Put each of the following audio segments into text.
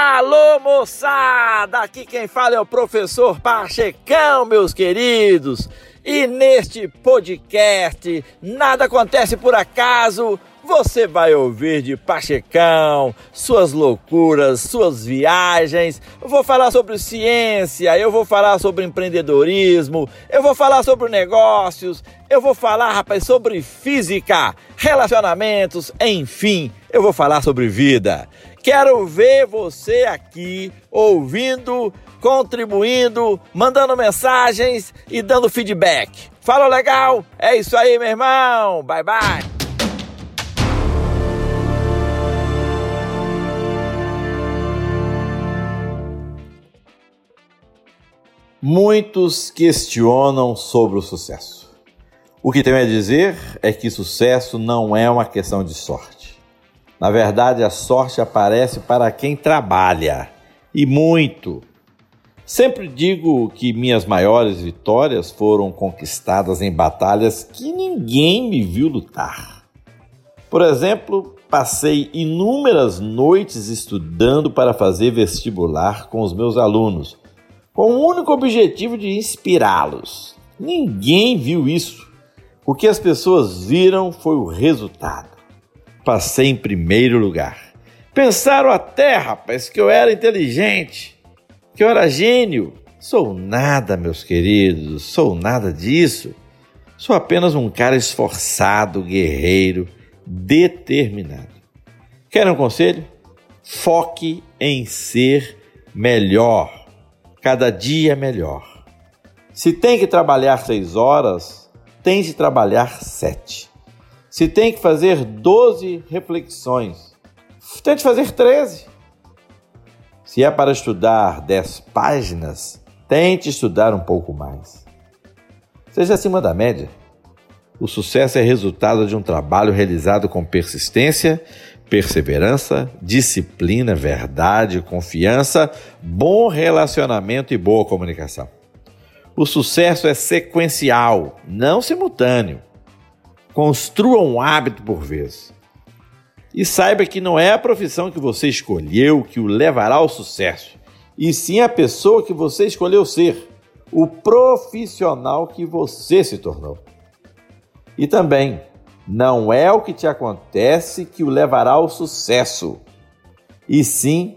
Alô, moçada! Aqui quem fala é o professor Pachecão, meus queridos. E neste podcast, nada acontece por acaso. Você vai ouvir de Pachecão, suas loucuras, suas viagens. Eu vou falar sobre ciência, eu vou falar sobre empreendedorismo, eu vou falar sobre negócios, eu vou falar, rapaz, sobre física, relacionamentos, enfim, eu vou falar sobre vida. Quero ver você aqui ouvindo, contribuindo, mandando mensagens e dando feedback. Fala legal? É isso aí, meu irmão. Bye bye. Muitos questionam sobre o sucesso. O que tenho a dizer é que sucesso não é uma questão de sorte. Na verdade, a sorte aparece para quem trabalha e muito. Sempre digo que minhas maiores vitórias foram conquistadas em batalhas que ninguém me viu lutar. Por exemplo, passei inúmeras noites estudando para fazer vestibular com os meus alunos com o único objetivo de inspirá-los. Ninguém viu isso. O que as pessoas viram foi o resultado. Passei em primeiro lugar. Pensaram até, rapaz, que eu era inteligente, que eu era gênio. Sou nada, meus queridos, sou nada disso. Sou apenas um cara esforçado, guerreiro, determinado. Quer um conselho? Foque em ser melhor cada dia melhor. Se tem que trabalhar seis horas, tem de trabalhar sete. Se tem que fazer doze reflexões, tente fazer treze. Se é para estudar dez páginas, tente estudar um pouco mais. Seja acima da média. O sucesso é resultado de um trabalho realizado com persistência, perseverança, disciplina, verdade, confiança, bom relacionamento e boa comunicação. O sucesso é sequencial, não simultâneo. Construa um hábito por vez. E saiba que não é a profissão que você escolheu que o levará ao sucesso, e sim a pessoa que você escolheu ser, o profissional que você se tornou. E também, não é o que te acontece que o levará ao sucesso, e sim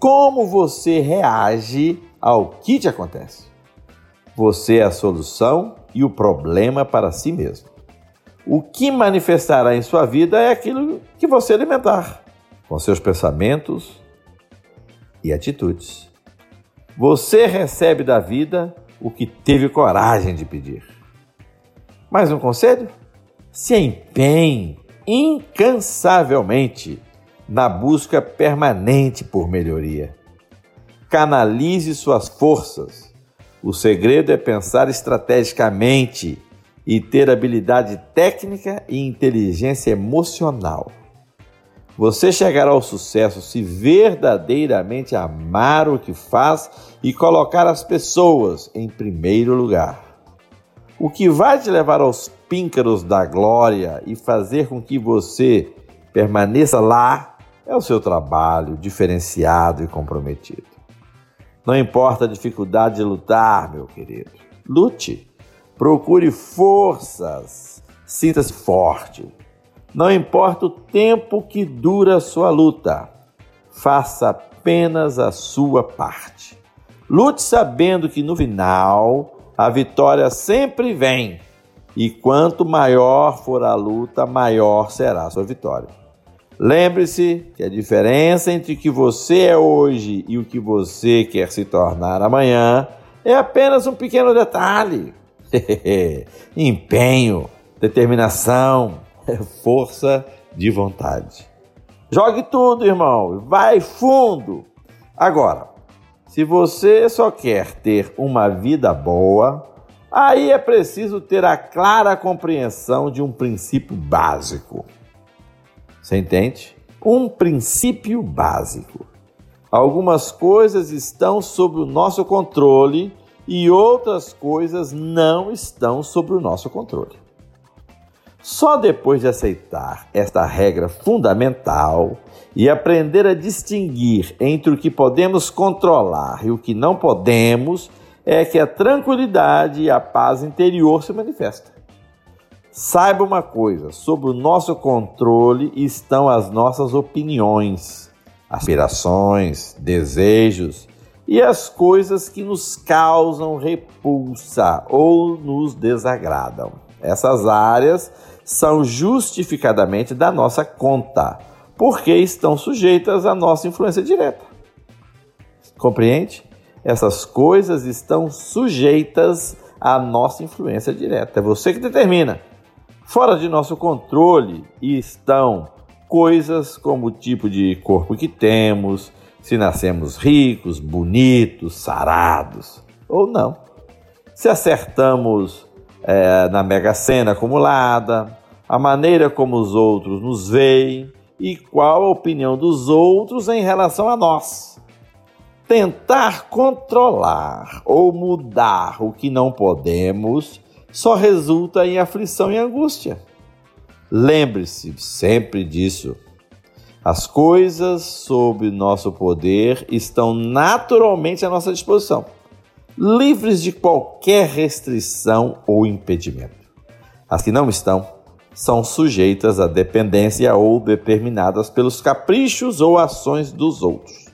como você reage ao que te acontece. Você é a solução e o problema para si mesmo. O que manifestará em sua vida é aquilo que você alimentar, com seus pensamentos e atitudes. Você recebe da vida o que teve coragem de pedir. Mais um conselho? Se empenhe incansavelmente na busca permanente por melhoria. Canalize suas forças. O segredo é pensar estrategicamente e ter habilidade técnica e inteligência emocional. Você chegará ao sucesso se verdadeiramente amar o que faz e colocar as pessoas em primeiro lugar. O que vai te levar aos píncaros da glória e fazer com que você permaneça lá é o seu trabalho diferenciado e comprometido. Não importa a dificuldade de lutar, meu querido. Lute. Procure forças. Sinta-se forte. Não importa o tempo que dura a sua luta. Faça apenas a sua parte. Lute sabendo que no final a vitória sempre vem e quanto maior for a luta, maior será a sua vitória. Lembre-se que a diferença entre o que você é hoje e o que você quer se tornar amanhã é apenas um pequeno detalhe. Empenho, determinação, força de vontade. Jogue tudo, irmão, vai fundo. Agora, se você só quer ter uma vida boa, Aí é preciso ter a clara compreensão de um princípio básico. Você entende? Um princípio básico. Algumas coisas estão sob o nosso controle e outras coisas não estão sob o nosso controle. Só depois de aceitar esta regra fundamental e aprender a distinguir entre o que podemos controlar e o que não podemos, é que a tranquilidade e a paz interior se manifestam. Saiba uma coisa: sob o nosso controle estão as nossas opiniões, aspirações, desejos e as coisas que nos causam repulsa ou nos desagradam. Essas áreas são justificadamente da nossa conta, porque estão sujeitas à nossa influência direta. Compreende? Essas coisas estão sujeitas à nossa influência direta. É você que determina. Fora de nosso controle estão coisas como o tipo de corpo que temos, se nascemos ricos, bonitos, sarados ou não. Se acertamos é, na mega sena acumulada, a maneira como os outros nos veem e qual a opinião dos outros em relação a nós. Tentar controlar ou mudar o que não podemos só resulta em aflição e angústia. Lembre-se sempre disso. As coisas sob nosso poder estão naturalmente à nossa disposição, livres de qualquer restrição ou impedimento. As que não estão, são sujeitas à dependência ou determinadas pelos caprichos ou ações dos outros.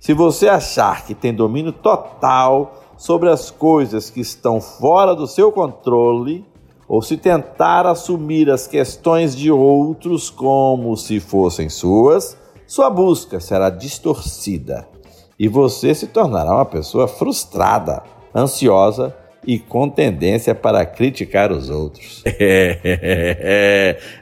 Se você achar que tem domínio total sobre as coisas que estão fora do seu controle, ou se tentar assumir as questões de outros como se fossem suas, sua busca será distorcida e você se tornará uma pessoa frustrada, ansiosa e com tendência para criticar os outros.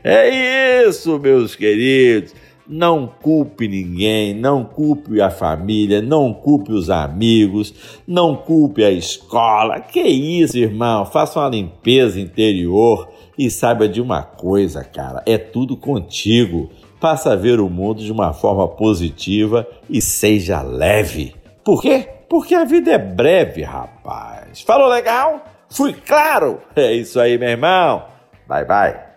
É, isso, meus queridos. Não culpe ninguém, não culpe a família, não culpe os amigos, não culpe a escola. Que isso, irmão? Faça uma limpeza interior e saiba de uma coisa, cara: é tudo contigo. Passa a ver o mundo de uma forma positiva e seja leve. Por quê? Porque a vida é breve, rapaz. Falou legal? Fui claro? É isso aí, meu irmão. Bye, bye.